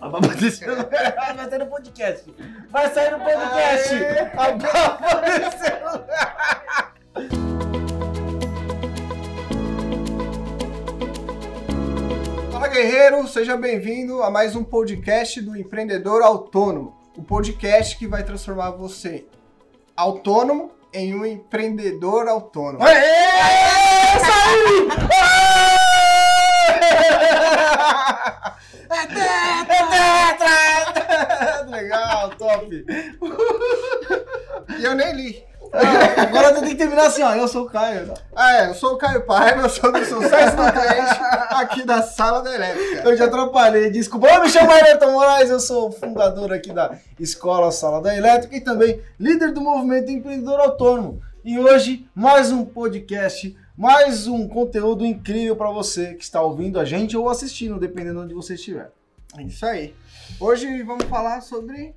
A baba desceu. Vai sair no podcast. Vai sair no podcast. A baba desceu. Fala guerreiro, seja bem-vindo a mais um podcast do Empreendedor Autônomo. O podcast que vai transformar você autônomo em um empreendedor autônomo. Aê! Saiu! É tetra! É tetra! Legal, top! E eu nem li. Ah, Agora tem que terminar assim, ó. Eu sou o Caio. Ah, é, eu sou o Caio Paiva, eu sou do sucesso do cliente aqui da sala da elétrica. Eu te atrapalhei, desculpa. Eu me chamo Ayrton Moraes, eu sou fundador aqui da Escola Sala da Elétrica e também líder do movimento empreendedor autônomo. E hoje, mais um podcast, mais um conteúdo incrível para você que está ouvindo a gente ou assistindo, dependendo de onde você estiver. É Isso aí. Hoje vamos falar sobre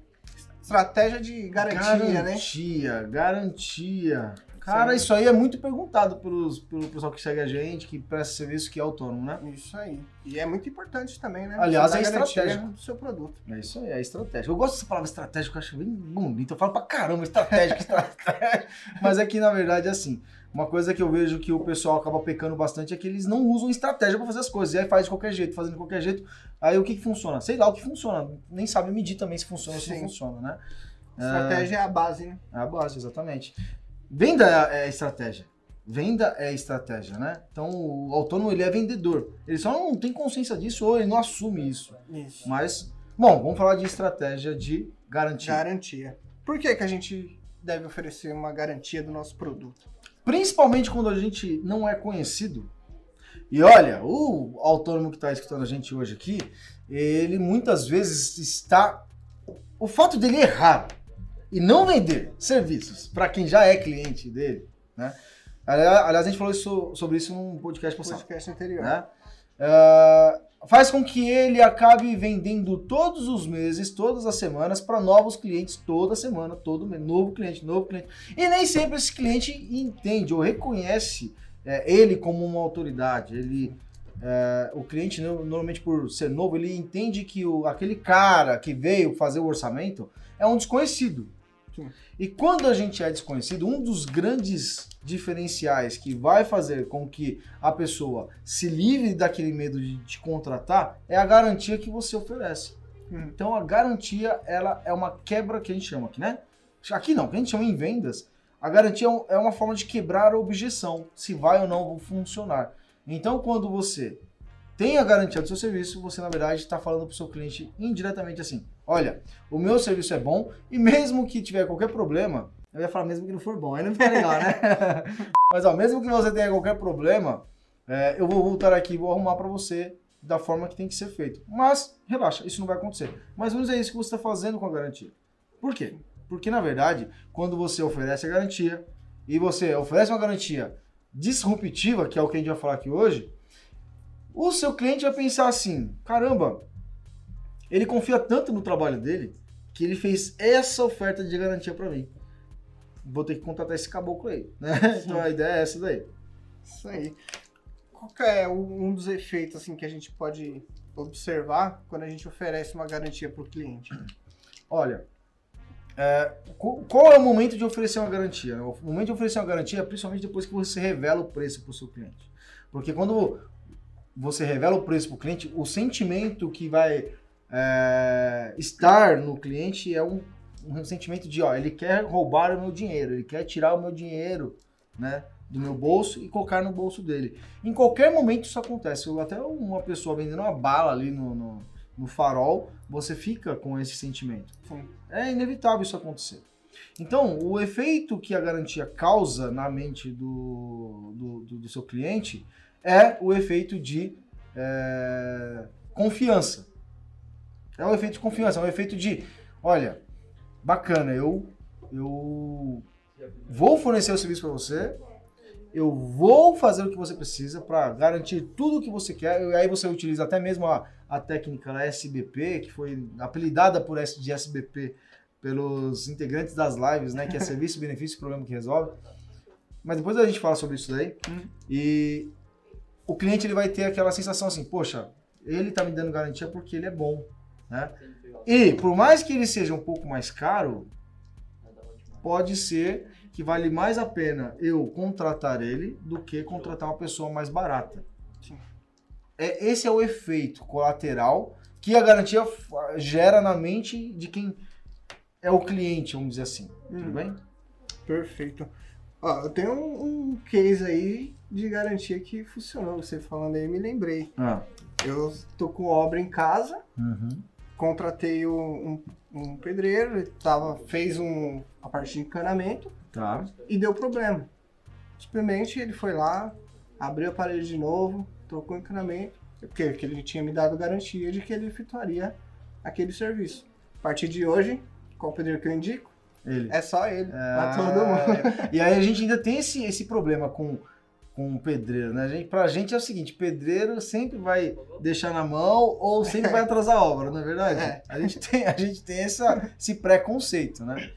estratégia de garantia, né? Garantia, garantia. Cara, isso aí é muito perguntado pelos, pelo pessoal que segue a gente, que presta serviço, que é autônomo, né? Isso aí. E é muito importante também, né? Aliás, é garantia estratégico. do seu produto. É isso aí, é estratégia. Eu gosto dessa palavra estratégica, eu acho bem bonita. Eu falo pra caramba, estratégica, estratégia. Mas é que, na verdade, é assim. Uma coisa que eu vejo que o pessoal acaba pecando bastante é que eles não usam estratégia pra fazer as coisas. E aí faz de qualquer jeito, fazendo de qualquer jeito. Aí o que, que funciona? Sei lá o que funciona. Nem sabe medir também se funciona ou se não funciona, né? Estratégia é a base, né? É a base, exatamente. Venda é é estratégia. Venda é estratégia, né? Então o autônomo ele é vendedor. Ele só não tem consciência disso ou ele não assume isso. Isso. Mas, bom, vamos falar de estratégia de garantia. Garantia. Por que, que a gente deve oferecer uma garantia do nosso produto? Principalmente quando a gente não é conhecido. E olha, o autônomo que está escutando a gente hoje aqui, ele muitas vezes está. O fato dele errar e não vender serviços para quem já é cliente dele, né? Aliás, a gente falou isso- sobre isso num podcast passado. Podcast anterior. né? Ah, faz com que ele acabe vendendo todos os meses, todas as semanas, para novos clientes, toda semana, todo mês, novo cliente, novo cliente. E nem sempre esse cliente entende ou reconhece é, ele como uma autoridade. Ele, é, o cliente, no- normalmente por ser novo, ele entende que o, aquele cara que veio fazer o orçamento é um desconhecido. Sim. E quando a gente é desconhecido, um dos grandes diferenciais que vai fazer com que a pessoa se livre daquele medo de te contratar é a garantia que você oferece. Hum. Então a garantia ela é uma quebra que a gente chama aqui, né? Aqui não, que a gente chama em vendas, a garantia é é uma forma de quebrar a objeção, se vai ou não funcionar. Então quando você tem a garantia do seu serviço, você na verdade está falando para o seu cliente indiretamente assim: olha, o meu serviço é bom e mesmo que tiver qualquer problema, eu ia falar mesmo que não for bom, aí não fica legal, né? Mas ó, mesmo que você tenha qualquer problema, é, eu vou voltar aqui e vou arrumar para você da forma que tem que ser feito. Mas relaxa, isso não vai acontecer. Mais ou menos é isso que você está fazendo com a garantia. Por quê? Porque na verdade, quando você oferece a garantia e você oferece uma garantia disruptiva, que é o que a gente vai falar aqui hoje, o seu cliente vai pensar assim: caramba, ele confia tanto no trabalho dele que ele fez essa oferta de garantia para mim. Vou ter que contratar esse caboclo aí, né? Então a ideia é essa daí. Isso aí. Qual é um dos efeitos assim, que a gente pode observar quando a gente oferece uma garantia para o cliente? Olha, é, qu- qual é o momento de oferecer uma garantia? O momento de oferecer uma garantia é principalmente depois que você revela o preço para o seu cliente. Porque quando você revela o preço para o cliente, o sentimento que vai é, estar no cliente é um, um sentimento de, ó, ele quer roubar o meu dinheiro, ele quer tirar o meu dinheiro, né? Do meu bolso e colocar no bolso dele. Em qualquer momento isso acontece. Até uma pessoa vendendo uma bala ali no, no, no farol, você fica com esse sentimento. Sim. É inevitável isso acontecer. Então, o efeito que a garantia causa na mente do, do, do- do seu cliente é o efeito de é, confiança. É o efeito de confiança, é o efeito de, olha, bacana, eu, eu vou fornecer o serviço para você, eu vou fazer o que você precisa para garantir tudo o que você quer. E aí você utiliza até mesmo a, a técnica SBP, que foi apelidada por S de SBP pelos integrantes das lives, né? Que é serviço, benefício, problema que resolve. Mas depois a gente fala sobre isso daí. Hum. E o cliente ele vai ter aquela sensação assim, poxa, ele tá me dando garantia porque ele é bom, né? E por mais que ele seja um pouco mais caro, pode ser que vale mais a pena eu contratar ele do que contratar uma pessoa mais barata. É, esse é o efeito colateral que a garantia gera na mente de quem é o cliente, vamos dizer assim. Tudo Hum. bem? Perfeito. Ó, eu tenho um, um case aí de garantia que funcionou. Você falando aí, me lembrei. Ah. Eu tô com obra em casa, Uhum. contratei um, um, pedreiro, ele tava, fez um, a parte de encanamento Tá. e deu problema. Simplesmente ele foi lá, abriu a parede de novo, trocou o encanamento, porque, porque ele tinha me dado garantia de que ele efetuaria aquele serviço. A partir de hoje, qual pedreiro que eu indico? Ele. É só ele, Ah, pra todo mundo. E aí a gente ainda tem esse, esse problema com, com o pedreiro, né? A gente, pra gente é o seguinte, pedreiro sempre vai deixar na mão ou sempre vai atrasar a obra, não é verdade? É. A gente tem, a gente tem essa, esse preconceito, né?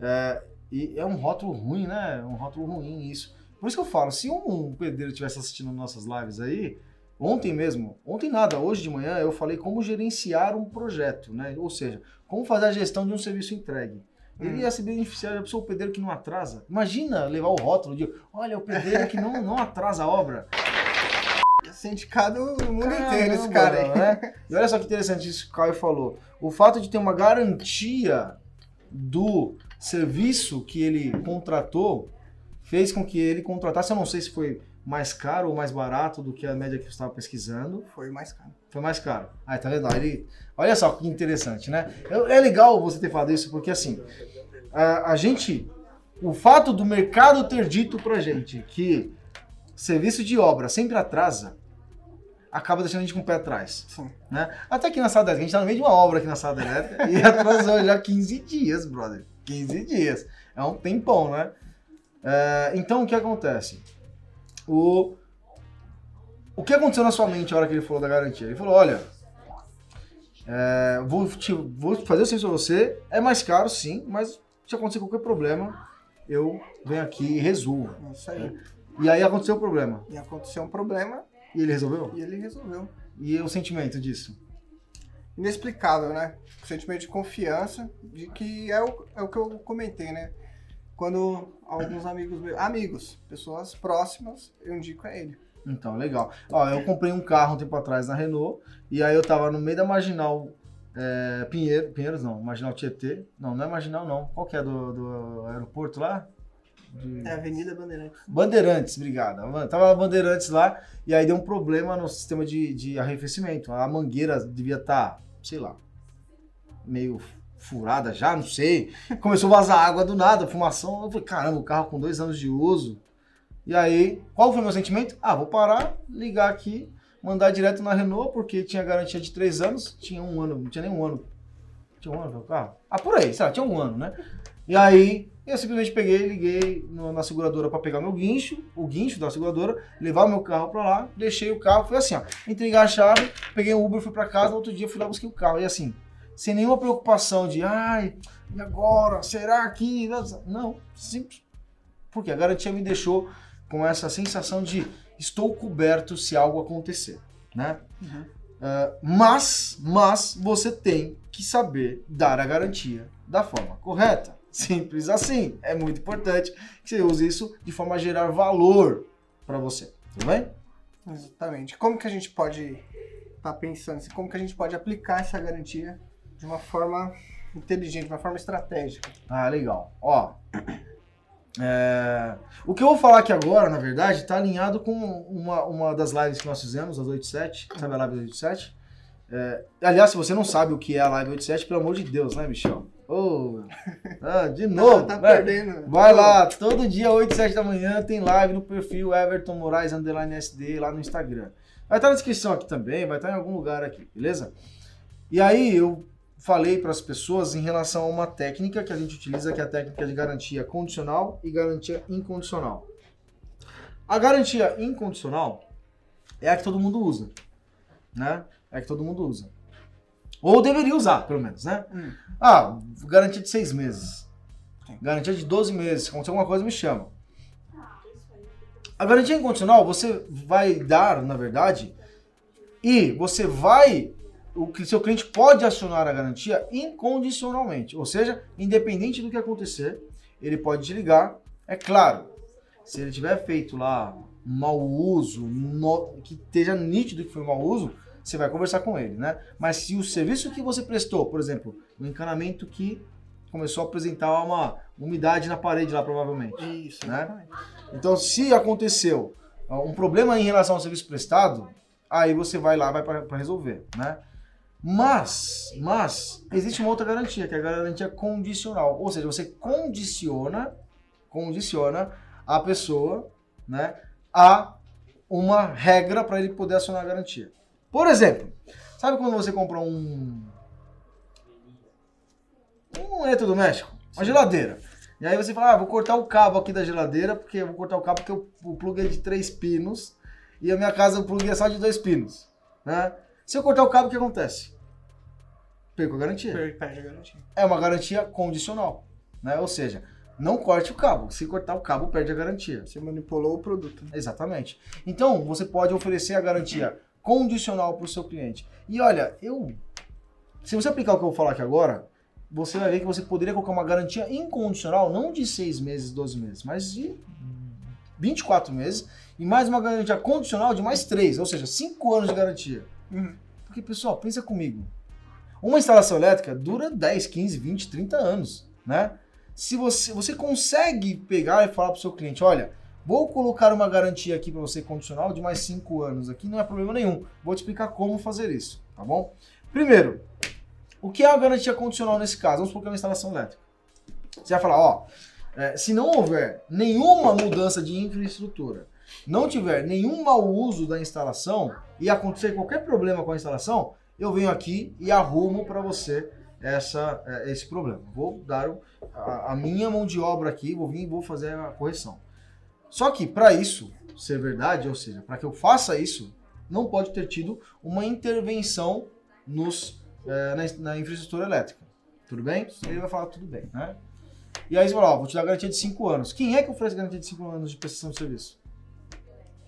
É, e é um rótulo ruim, né? É um rótulo ruim isso. Por isso que eu falo, se um pedreiro estivesse assistindo nossas lives aí, ontem mesmo, ontem nada, hoje de manhã eu falei como gerenciar um projeto, né? Ou seja, como fazer a gestão de um serviço entregue. Ele Hum. ia se beneficiar, já pensou o pedreiro que não atrasa? Imagina levar o rótulo de, olha, o pedreiro que não, não atrasa a obra. Sindicado no mundo Caramba, inteiro, esse cara aí. né? E olha só que interessante isso que o Caio falou. O fato de ter uma garantia do serviço que ele contratou fez com que ele contratasse, eu não sei se foi mais caro ou mais barato do que a média que eu estava pesquisando, Foi mais caro. foi mais caro. Ah, tá vendo? Ele, olha só que interessante, né? É é legal você ter falado isso, porque assim, a, a gente. O fato do mercado ter dito pra gente que serviço de obra sempre atrasa, acaba deixando a gente com o pé atrás. Sim. Né? Até aqui na sala elétrica, a gente tá no meio de uma obra aqui na sala elétrica e atrasou já 15 dias, brother. 15 dias. É um tempão, né? É, então o que acontece? O, o que aconteceu na sua mente na hora que ele falou da garantia? Ele falou: olha, é, vou, te- vou fazer o serviço pra você, é mais caro sim, mas se acontecer qualquer problema, eu venho aqui e resolvo. É Isso aí. E aí aconteceu o problema. E aconteceu um problema E ele resolveu? e ele resolveu. E o sentimento disso? Inexplicável, né? Sentimento de confiança, de que é o, é o que eu comentei, né? Quando alguns amigos meus, amigos, pessoas próximas, eu indico a ele. Então, legal. Ó, eu comprei um carro um tempo atrás na Renault, e aí eu tava no meio da Marginal é, Pinheiro, Pinheiros não, Marginal Tietê. Não, não é Marginal não. Qual que é do, do aeroporto lá? De- É Avenida Bandeirantes. Bandeirantes, obrigado. Tava Bandeirantes lá, e aí deu um problema no sistema de, de arrefecimento. A mangueira devia estar, sei lá, meio furada já, não sei. Começou a vazar água do nada, fumação. Eu falei, caramba, o carro com dois anos de uso. E aí, qual foi o meu sentimento? Ah, vou parar, ligar aqui, mandar direto na Renault, porque tinha garantia de três anos. Tinha um ano, não tinha nem um ano. Tinha um ano o carro? Ah, por aí, sei lá, tinha um ano, né? E aí, eu simplesmente peguei, liguei no- na seguradora para pegar meu guincho, o guincho da seguradora, levar meu carro para lá, deixei o carro, foi assim, ó, entreguei a chave, peguei um Uber, fui para casa, no outro dia fui lá busquei o carro. E assim, sem nenhuma preocupação de, ai, e agora? Será que. Não, simples. Porque a garantia me deixou com essa sensação de estou coberto se algo acontecer, né? Uhum. Ah, mas, mas você tem que saber dar a garantia da forma correta. Simples assim. É muito importante que você use isso de forma a gerar valor para você. Tudo bem? Exatamente. Como que a gente pode estar pensando assim, como que a gente pode aplicar essa garantia de uma forma inteligente, de uma forma estratégica? Ah, legal. Ó, é, o que eu vou falar aqui agora, na verdade, está alinhado com uma, uma das lives que nós fizemos, as 87, sabe a live 87? É, aliás, se você não sabe o que é a live 87, pelo amor de Deus, né, Michel? Ô, ah, de novo, tá né? perdendo. Vai lá, todo dia, 8 7 da manhã, tem live no perfil Everton Moraes Underline SD lá no Instagram. Vai estar na descrição aqui também, vai estar em algum lugar aqui, beleza? E aí eu falei para as pessoas em relação a uma técnica que a gente utiliza, que é a técnica de garantia condicional e garantia incondicional. A garantia incondicional é a que todo mundo usa, né? É a que todo mundo usa. Ou deveria usar, pelo menos, né? Hum. Ah, garantia de seis meses. Sim. Garantia de 12 meses. Se acontecer alguma coisa, me chama. A garantia incondicional, você vai dar, na verdade, E você vai, o seu cliente pode acionar a garantia incondicionalmente, ou seja, independente do que acontecer, ele pode te ligar. É claro, se ele tiver feito lá mau uso, no- que esteja nítido que foi mau uso, você vai conversar com ele, né? Mas se o serviço que você prestou, por exemplo, um encanamento que começou a apresentar uma umidade na parede lá, provavelmente. Isso, Né? Então, se aconteceu ó, um problema em relação ao serviço prestado, aí você vai lá, vai para resolver, né? Mas, mas existe uma outra garantia, que é a garantia condicional. Ou seja, você condiciona, condiciona a pessoa, né, a uma regra para ele poder acionar a garantia. Por exemplo, sabe quando você compra um um eletrodoméstico, uma geladeira. E aí você fala, ah, vou cortar o cabo aqui da geladeira, porque eu vou cortar o cabo porque o, o plug é de três pinos e a minha casa o plug é só de dois pinos. Né? Se eu cortar o cabo, o que acontece? Perco a garantia. Per- Perde a garantia. É uma garantia condicional. Né? Ou seja, não corte o cabo. Se cortar o cabo, perde a garantia. Você manipulou o produto. né? Exatamente. Então, você pode oferecer a garantia condicional para o seu cliente. E olha, eu. Se você aplicar o que eu vou falar aqui agora, você vai ver que você poderia colocar uma garantia incondicional, não de 6 meses, 12 meses, mas de 24 meses, e mais uma garantia condicional de mais 3, ou seja, 5 anos de garantia. Uhum. Porque, pessoal, pensa comigo. Uma instalação elétrica dura 10, 15, 20, 30 anos, né? Se você, você consegue pegar e falar para o seu cliente, olha, vou colocar uma garantia aqui para você condicional de mais 5 anos aqui, não é problema nenhum. Vou te explicar como fazer isso, tá bom? Primeiro, o que é a garantia condicional nesse caso? Vamos supor que é uma instalação elétrica. Você vai falar, ó, é, se não houver nenhuma mudança de infraestrutura, não tiver nenhum mau uso da instalação e acontecer qualquer problema com a instalação, eu venho aqui e arrumo para você essa, é, esse problema. Vou dar a, a minha mão de obra aqui, vou vir e vou fazer a correção. Só que para isso ser verdade, ou seja, para que eu faça isso, não pode ter tido uma intervenção nos, é, na, na infraestrutura elétrica. Tudo bem? Ele vai falar tudo bem, né? E aí você fala, ó, vou te dar garantia de 5 anos. Quem é que oferece garantia de 5 anos de prestação de serviço?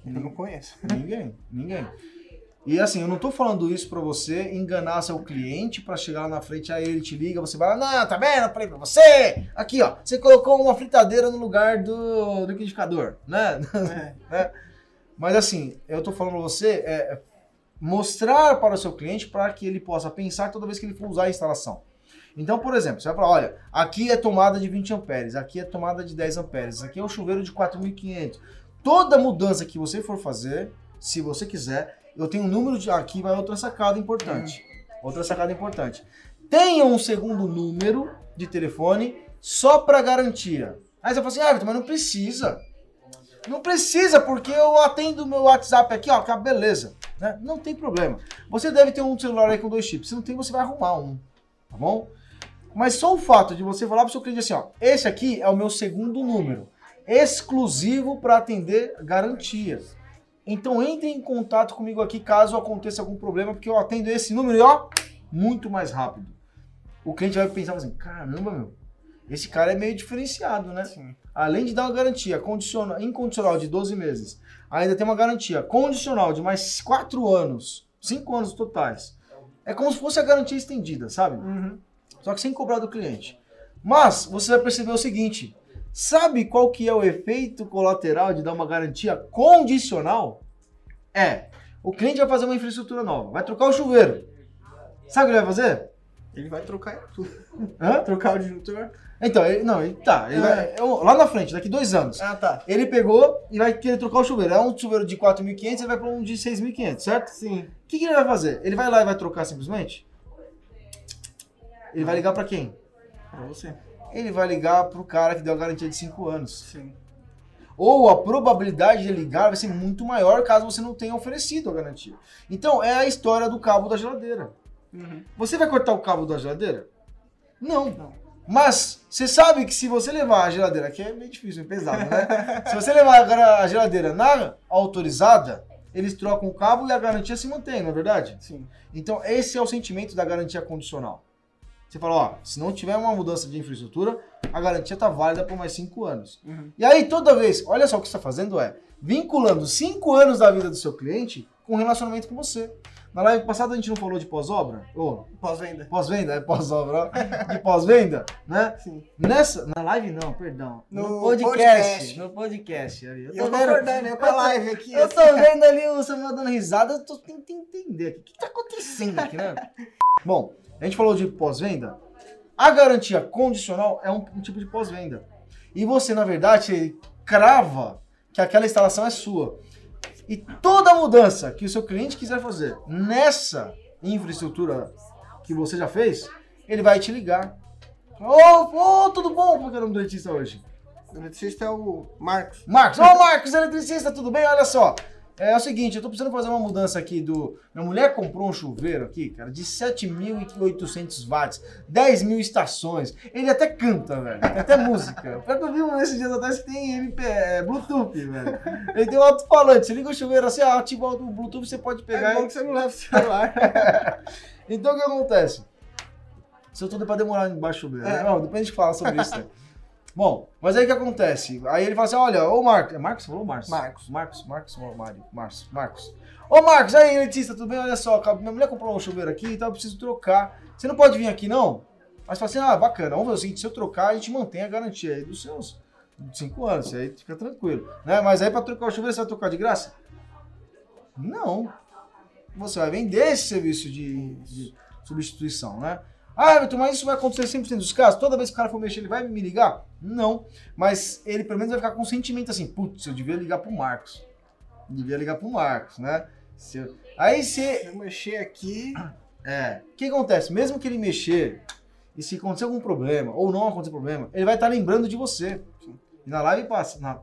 Eu não conheço. Ninguém, ninguém. E assim, eu não tô falando isso pra você enganar seu cliente pra chegar lá na frente, aí ele te liga, você vai lá, não, tá vendo? Eu falei pra você! Aqui, ó, você colocou uma fritadeira no lugar do, do liquidificador, né? É. Mas assim, eu tô falando pra você é mostrar para o seu cliente para que ele possa pensar toda vez que ele for usar a instalação. Então, por exemplo, você vai falar, olha, aqui é tomada de 20 amperes, aqui é tomada de 10 amperes, aqui é o chuveiro de 4.500. Toda mudança que você for fazer, se você quiser, eu tenho um número de... Aqui vai outra sacada importante. Outra sacada importante. Tenha um segundo número de telefone só para garantia. Aí você fala assim, ah, Everton, mas não precisa. Não precisa, porque eu atendo meu WhatsApp aqui, ó, que é beleza. Né? Não tem problema. Você deve ter um celular aí com dois chips. Se não tem, você vai arrumar um. Tá bom? Mas só o fato de você falar pro seu cliente assim, ó, esse aqui é o meu segundo número, exclusivo para atender garantias. Então entre em contato comigo aqui caso aconteça algum problema, porque eu atendo esse número e ó, muito mais rápido. O cliente vai pensar assim, caramba, meu, esse cara é meio diferenciado, né? Sim. Além de dar uma garantia condicional, incondicional de 12 meses, ainda tem uma garantia condicional de mais 4 anos, 5 anos totais. É como se fosse a garantia estendida, sabe? Uhum. Só que sem cobrar do cliente. Mas você vai perceber o seguinte: sabe qual que é o efeito colateral de dar uma garantia condicional? É, o cliente vai fazer uma infraestrutura nova, vai trocar o chuveiro. Sabe o que ele vai fazer? Ele vai trocar tudo. Hã? Trocar o disjuntor. Então, ele, não, ele, tá, ele vai, eu- lá na frente, daqui dois anos. Ah, tá. Ele pegou e vai querer trocar o chuveiro. É um chuveiro de 4.500, ele vai para um de 6.500, certo? Sim. O que, que ele vai fazer? Ele vai lá e vai trocar simplesmente? Ele vai ligar para quem? Pra você. Ele vai ligar pro cara que deu a garantia de 5 anos. Sim. Ou a probabilidade de ligar vai ser muito maior caso você não tenha oferecido a garantia. Então, é a história do cabo da geladeira. Uhum. Você vai cortar o cabo da geladeira? Não. Não. Mas você sabe que se você levar a geladeira, que é meio difícil, é pesado, né? se você levar a geladeira na autorizada, eles trocam o cabo e a garantia se mantém, não é verdade? Sim. Então, esse é o sentimento da garantia condicional. Você fala, ó, se não tiver uma mudança de infraestrutura, a garantia tá válida por mais 5 anos. Uhum. E aí, toda vez, olha só o que você está fazendo é vinculando 5 anos da vida do seu cliente com um relacionamento com você. Na live passada a gente não falou de pós-obra? Ô, Pós-venda. pós-venda, é pós-obra, ó. De pós-venda, né? Sim. Nessa. Na live não, perdão. No, No podcast. podcast. No podcast. Eu Eu tô tô vendo. acordando, eu com a live aqui. Eu tô vendo ali o Samuel dando risada, eu tô tentando entender aqui. O que tá acontecendo aqui, né? Bom, a gente falou de pós-venda. A garantia condicional é um, um tipo de pós-venda. E você, na verdade, crava que aquela instalação é sua. E toda mudança que o seu cliente quiser fazer nessa infraestrutura que você já fez, ele vai te ligar. Ô, ô, tudo bom? Como é o nome do dentista hoje? O eletricista é o Marcos. Marcos, ô Marcos, eletricista, tudo bem? Olha só. É, o seguinte, eu tô precisando fazer uma mudança aqui do. Minha mulher comprou um chuveiro aqui, cara, de 7.800 watts, 10 mil estações. Ele até canta, velho. Tem até música. Pior que eu vi um esses dias atrás que tem MP, é, Bluetooth, velho. Ele tem um alto-falante. Você liga o chuveiro assim, ah, ativa o Bluetooth, você pode pegar É bom e que você não leva o celular. então o que acontece? Isso tudo é pra demorar embaixo do chuveiro. É. Não, depois a gente fala sobre isso. né? Bom, mas aí o que acontece? Aí ele fala assim: olha, ô Marcos. É Marcos? Falou Marcos? Marcos. Marcos, Marcos, Mário. Marcos, Marcos. Ô Marcos, aí, eletricista, tudo bem? Olha só, minha mulher comprou um chuveiro aqui, então eu preciso trocar. Você não pode vir aqui, não? Mas fala assim: ah, bacana, vamos ver o seguinte: se eu trocar, a gente mantém a garantia aí dos seus 5 anos, aí fica tranquilo. Né? Mas aí pra trocar o chuveiro, você vai trocar de graça? Não. Você vai vender esse serviço de, de substituição, né? Ah, Everton, mas isso vai acontecer 100% dos casos? Toda vez que o cara for mexer, ele vai me ligar? Não. Mas ele pelo menos vai ficar com um sentimento assim, putz, eu devia ligar pro Marcos. Devia ligar pro Marcos, né? Se eu- Aí se. Se eu mexer aqui, É. O que acontece? Mesmo que ele mexer, e se acontecer algum problema, ou não acontecer problema, ele vai estar lembrando de você. E na live passa. Na,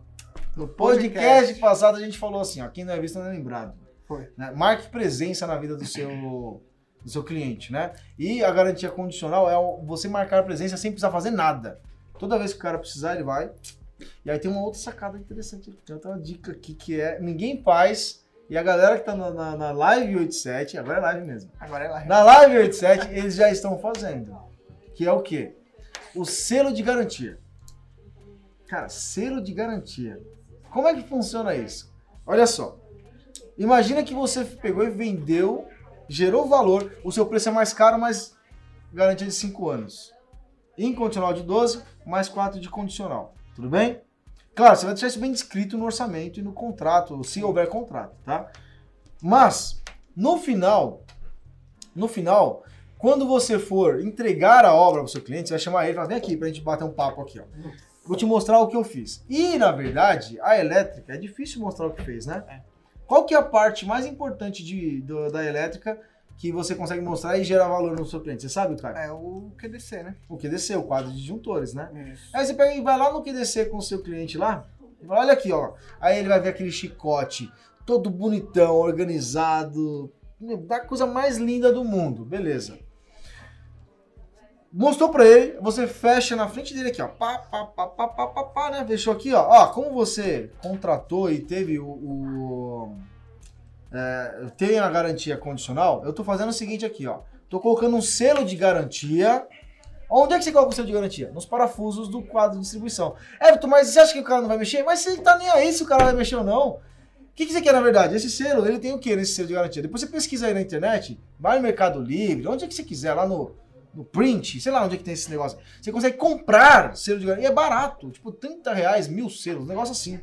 no podcast, passado a gente falou assim, ó, quem não é visto não é lembrado. Foi. né? Marque presença na vida do seu, do seu cliente, né? E a garantia condicional é você marcar presença sem precisar fazer nada. Toda vez que o cara precisar, ele vai. E aí tem uma outra sacada interessante. Tem outra dica aqui que é ninguém faz. E a galera que tá na, na, na live 87, agora é live mesmo. agora é lá. Na live 87, eles já estão fazendo. Que é o quê? O selo de garantia. Cara, selo de garantia. Como é que funciona isso? Olha só. Imagina que você pegou e vendeu, gerou valor, o seu preço é mais caro, mas garantia de 5 anos. Incondicional de 12, mais 4 de condicional. Tudo bem? Claro, você vai deixar isso bem descrito no orçamento e no contrato, se houver contrato, tá? Mas, no final, no final, quando você for entregar a obra para o seu cliente, você vai chamar ele e falar, vem aqui pra gente bater um papo aqui, ó. Vou te mostrar o que eu fiz. E, na verdade, a elétrica, é difícil mostrar o que fez, né? Qual que é a parte mais importante de, do- da elétrica que você consegue mostrar e gerar valor no seu cliente? Você sabe, cara? É o QDC, né? O QDC, o quadro de disjuntores, né? Isso. Aí você pega e vai lá no QDC com o seu cliente lá, e fala, olha aqui, ó. Aí ele vai ver aquele chicote, todo bonitão, organizado, da coisa mais linda do mundo, beleza. Mostrou pra ele, você fecha na frente dele aqui, ó. Pá, pá, pá, pá, pá, pá, pá, né? Fechou aqui, ó. Ó, como você contratou e teve o. o é, tem a garantia condicional, eu tô fazendo o seguinte aqui, ó. Tô colocando um selo de garantia Onde é que você coloca o selo de garantia? Nos parafusos do quadro de distribuição. Everton, mas você acha que o cara não vai mexer? Mas você tá nem aí se o cara vai mexer ou não. O que, que você quer na verdade? Esse selo, ele tem o que nesse selo de garantia? Depois você pesquisa aí na internet, vai no Mercado Livre, onde é que você quiser, lá no, no print, sei lá onde é que tem esse negócio. Você consegue comprar selo de garantia. E é barato, tipo 30 reais, mil selos, um negócio assim.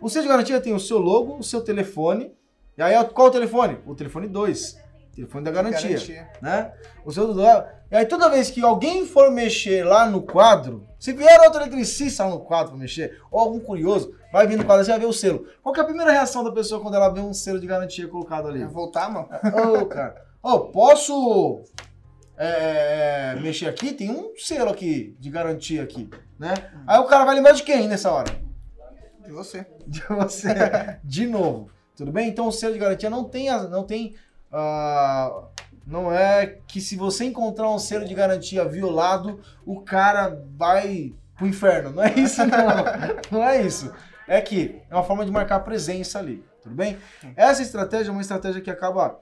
O selo de garantia tem o seu logo, o seu telefone. E aí, qual o telefone? O telefone 2. Telefone da garantia Garantia. né? O seu Dudu. E aí toda vez que alguém for mexer lá no quadro, se vier outro eletricista lá no quadro pra mexer, ou algum curioso, vai vir no quadro, você vai ver o selo. Qual é a primeira reação da pessoa quando ela vê um selo de garantia colocado ali? Vai voltar, mano? Ô, cara. Ô, posso é, mexer aqui? Tem um selo aqui de garantia aqui, né? Aí o cara vai lembrar de quem nessa hora? De você. de você de novo. Tudo bem? Então o selo de garantia não tem, não tem, ah, não é que se você encontrar um selo de garantia violado, o cara vai pro inferno. Não é isso, não. Não é isso. É que é uma forma de marcar presença ali. Tudo bem? Essa estratégia é uma estratégia que acaba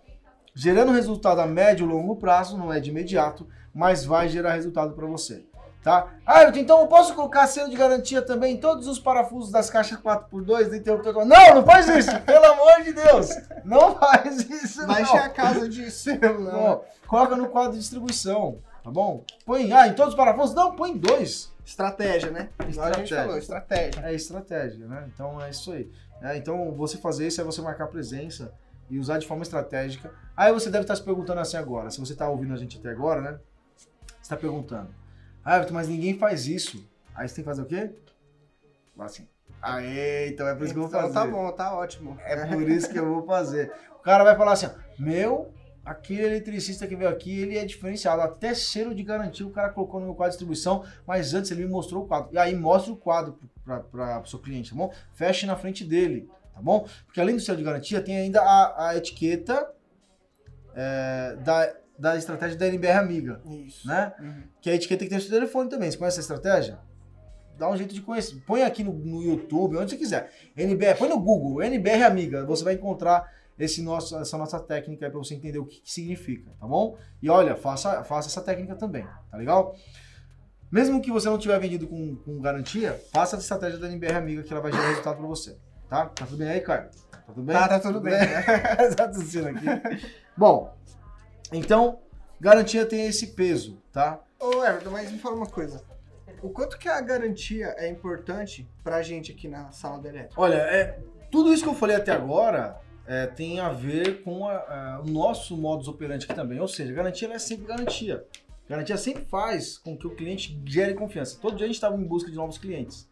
gerando resultado a médio e longo prazo, não é de imediato, mas vai gerar resultado para você. Tá? Ah, então eu posso colocar selo de garantia também em todos os parafusos das caixas 4x2 do interruptor? Não, não faz isso! pelo amor de Deus! Não faz isso, não! encher a casa de selo, né? Não, Coloca no quadro de distribuição, tá bom? Põe, ah, em todos os parafusos? Não, põe dois. Estratégia, né? Igual a gente Estratégia. falou, estratégia. É estratégia, né? Então é isso aí. É, então você fazer isso é você marcar presença e usar de forma estratégica. Aí você deve estar se perguntando assim agora, se você está ouvindo a gente até agora, né? Você está perguntando, ah, mas ninguém faz isso. Aí você tem que fazer o quê? Assim, aê, então é por isso que eu vou Então fazer. tá bom, tá ótimo. É por isso que eu vou fazer. O cara vai falar assim, meu, aquele eletricista que veio aqui, ele é diferenciado. Até selo de garantia o cara colocou no meu quadro de distribuição, mas antes ele me mostrou o quadro. E aí mostra o quadro para o seu cliente, tá bom? Feche na frente dele, tá bom? Porque além do selo de garantia, tem ainda a, a etiqueta é, da, da estratégia da NBR Amiga, Isso. né? Uhum. Que é a etiqueta que tem no seu telefone também. Você conhece essa estratégia? Dá um jeito de conhecer. Põe aqui no, no YouTube, onde você quiser. NBR, põe no Google, NBR Amiga. Você vai encontrar esse nosso, essa nossa técnica aí para você entender o que, que significa, tá bom? E olha, faça, faça essa técnica também, tá legal? Mesmo que você não tiver vendido com, com garantia, faça a estratégia da NBR Amiga que ela vai gerar resultado para você, tá? Tá tudo bem aí, Caio? Tá tudo bem? Tá, tá tudo bem. tá tossindo aqui. Bom, então, garantia tem esse peso, tá? Ô, Everton, mas me fala uma coisa. O quanto que a garantia é importante pra gente aqui na sala da elétrica? Olha, é, tudo isso que eu falei até agora é, tem a ver com a- a- o nosso modus operandi aqui também. Ou seja, garantia é sempre garantia. Garantia sempre faz com que o cliente gere confiança. Todo dia a gente estava em busca de novos clientes.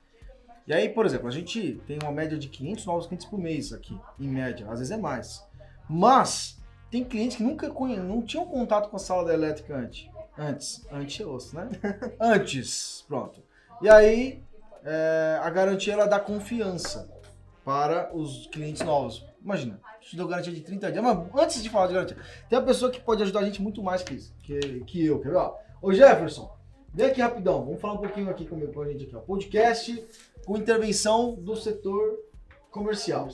E aí, por exemplo, a gente tem uma média de 500 novos clientes por mês aqui, em média. Às vezes é mais. Mas tem clientes que nunca conhe... não tinham contato com a sala da elétrica antes. Antes. Antes é osso, né? antes. Pronto. E aí, é, a garantia ela dá confiança para os clientes novos. Imagina, te dou garantia de 30 dias. Mas antes de falar de garantia, tem uma pessoa que pode ajudar a gente muito mais que isso, que, que eu. Quer ver? Ô Jefferson, vem aqui rapidão. Vamos falar um pouquinho aqui comigo, com a gente aqui. Ó. Podcast com intervenção do setor comercial.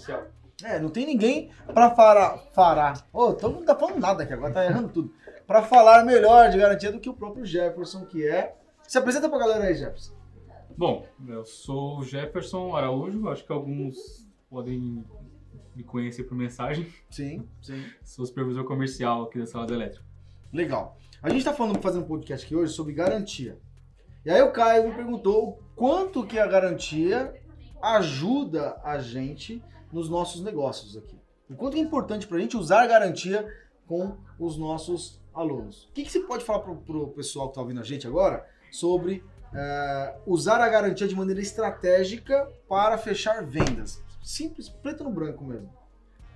É, não tem ninguém para falar. Falar. Ô, todo mundo tá falando nada aqui agora, tá errando tudo. Para falar melhor de garantia do que o próprio Jefferson, que é. Se apresenta pra galera aí, Jefferson. Bom, eu sou o Jefferson Araújo, acho que alguns podem me conhecer por mensagem. Sim, sim. Sou supervisor comercial aqui da Sala da Elétrica. Legal. A gente tá falando, fazendo um podcast aqui hoje sobre garantia. E aí o Caio me perguntou quanto que a garantia ajuda a gente nos nossos negócios aqui. O quanto é importante pra gente usar a garantia com os nossos alunos. O que, que você pode falar pro, pro pessoal que tá ouvindo a gente agora sobre eh, usar a garantia de maneira estratégica para fechar vendas? Simples, preto no branco mesmo.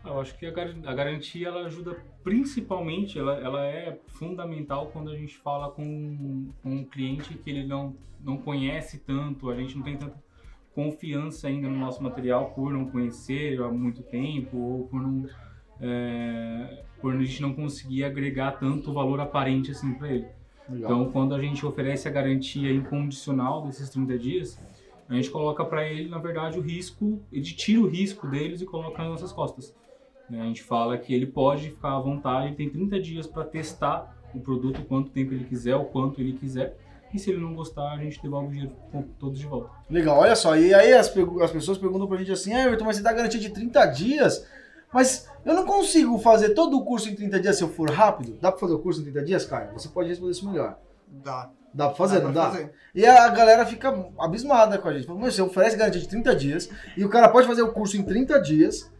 Eu acho que a gar- a garantia ela ajuda principalmente, ela, ela é fundamental quando a gente fala com, com um cliente que ele não, não conhece tanto, a gente não tem tanta confiança ainda no nosso material por não conhecer há muito tempo ou por não é, por a gente não conseguir agregar tanto valor aparente assim para ele. Legal. Então, quando a gente oferece a garantia incondicional desses 30 dias, a gente coloca para ele, na verdade, o risco, ele tira o risco deles e coloca nas nossas costas. Né? A gente fala que ele pode ficar à vontade, ele tem 30 dias para testar o produto, quanto tempo ele quiser, o quanto ele quiser. E se ele não gostar, a gente devolve o dinheiro todos de volta. Legal, olha só. E aí as, as pessoas perguntam pra gente assim, ah, Everton, mas você dá garantia de 30 dias? Mas eu não consigo fazer todo o curso em 30 dias se eu for rápido? Dá pra fazer o curso em 30 dias, Caio? Você pode responder isso melhor. Dá. Dá pra fazer, não pra dá? fazer. E a galera fica abismada com a gente. Fala, Mas você oferece garantia de 30 dias e o cara pode fazer o curso em 30 dias.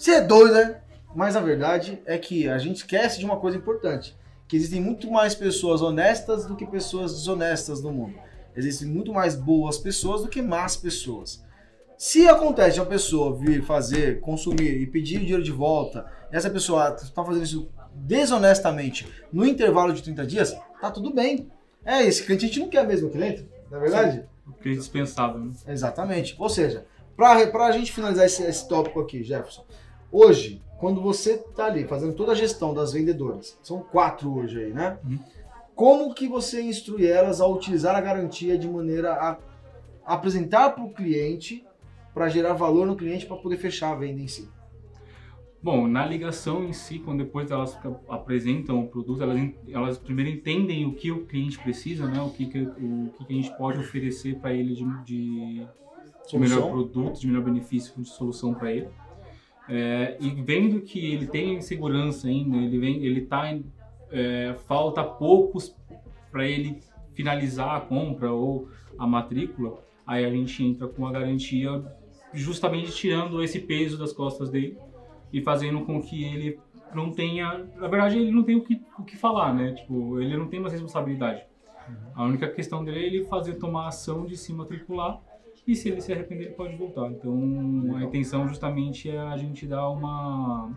Você é doido, né? Mas a verdade é que a gente esquece de uma coisa importante. Que existem muito mais pessoas honestas do que pessoas desonestas no mundo. Existem muito mais boas pessoas do que más pessoas. Se acontece de uma pessoa vir fazer, consumir e pedir o dinheiro de volta, e essa pessoa está fazendo isso desonestamente no intervalo de 30 dias, tá tudo bem. É, esse cliente a gente não quer mesmo cliente, não é verdade? O é dispensável, né? Exatamente. Ou seja, para a gente finalizar esse, esse tópico aqui, Jefferson, hoje, quando você tá ali fazendo toda a gestão das vendedoras, são quatro hoje aí, né? Uhum. Como que você instrui elas a utilizar a garantia de maneira a apresentar para o cliente, para gerar valor no cliente, para poder fechar a venda em si? Bom, na ligação em si, quando depois elas apresentam o produto, elas, elas primeiro entendem o que o cliente precisa, né? O que, que o que, que a gente pode oferecer para ele de, de, de melhor produto, de melhor benefício, de solução para ele. É, e vendo que ele tem insegurança ainda, ele vem, ele tá, é, falta poucos para ele finalizar a compra ou a matrícula, aí a gente entra com a garantia justamente tirando esse peso das costas dele e fazendo com que ele não tenha, na verdade ele não tem o que, o que falar, né? Tipo, ele não tem mais responsabilidade. Uhum. A única questão dele é ele fazer tomar ação de se matricular e se ele se arrepender ele pode voltar. Então a intenção justamente é a gente dar uma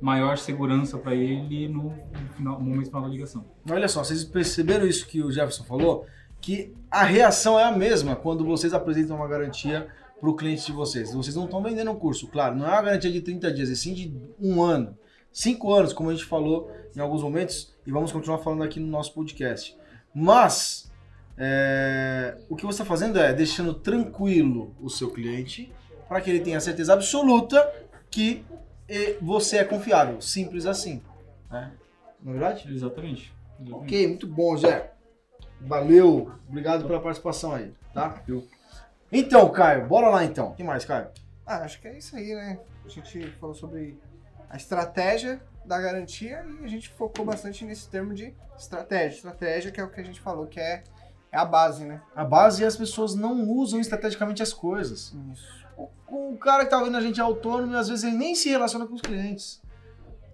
maior segurança para ele no, final, no momento final da ligação. Olha só, vocês perceberam isso que o Jefferson falou? Que a reação é a mesma quando vocês apresentam uma garantia para o cliente de vocês. Vocês não estão vendendo um curso, claro, não é uma garantia de 30 dias, e sim de um ano. Cinco anos, como a gente falou em alguns momentos, e vamos continuar falando aqui no nosso podcast. Mas, é, o que você está fazendo é deixando tranquilo o seu cliente, para que ele tenha certeza absoluta que você é confiável. Simples assim. Né? Não é verdade? Exatamente. Exatamente. Ok, muito bom, Zé. Valeu. Obrigado pela participação aí, tá? Então, Caio, bora lá então. O que mais, Caio? Ah, acho que é isso aí, né? A gente falou sobre a estratégia da garantia e a gente focou bastante nesse termo de estratégia. Estratégia que é o que a gente falou que é, é a base, né? A base e as pessoas não usam estrategicamente as coisas. Isso. O, o cara que tá ouvindo a gente é autônomo e às vezes ele nem se relaciona com os clientes.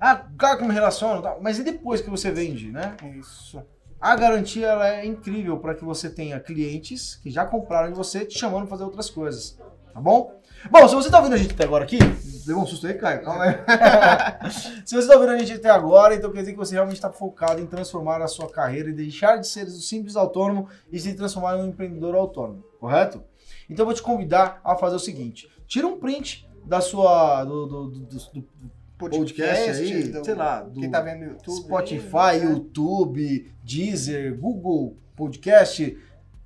Ah, o cara que me relaciona, mas e depois que você vende, né? Isso. A garantia ela é incrível para que você tenha clientes que já compraram de você te chamando para fazer outras coisas. Tá bom? Bom, se você está ouvindo a gente até agora aqui, deu um susto aí, Caio, calma aí. se você está ouvindo a gente até agora, então quer dizer que você realmente está focado em transformar a sua carreira e deixar de ser um simples autônomo e se transformar em um empreendedor autônomo, correto? Então eu vou te convidar a fazer o seguinte: tira um print da sua do, do, do, do podcast, aí, do, sei lá, do quem tá vendo no YouTube, Spotify, aí, né? YouTube, Deezer, Google Podcast,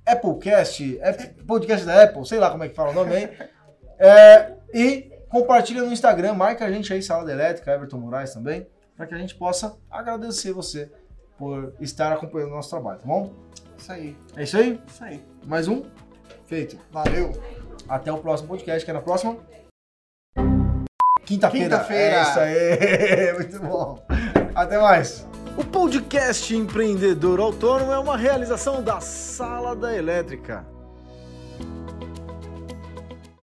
Applecast, podcast da Apple, sei lá como é que fala o nome aí. é, e compartilha no Instagram, marca a gente aí, Sala da Elétrica, Everton Moraes também, para que a gente possa agradecer você por estar acompanhando o nosso trabalho, tá bom? Isso aí. É isso aí? Isso aí. Mais um? Feito. Valeu. Até o próximo podcast, que é na próxima. Quinta-feira. Quinta-feira. É isso aí. Muito bom. Até mais. O podcast Empreendedor Autônomo é uma realização da Sala da Elétrica.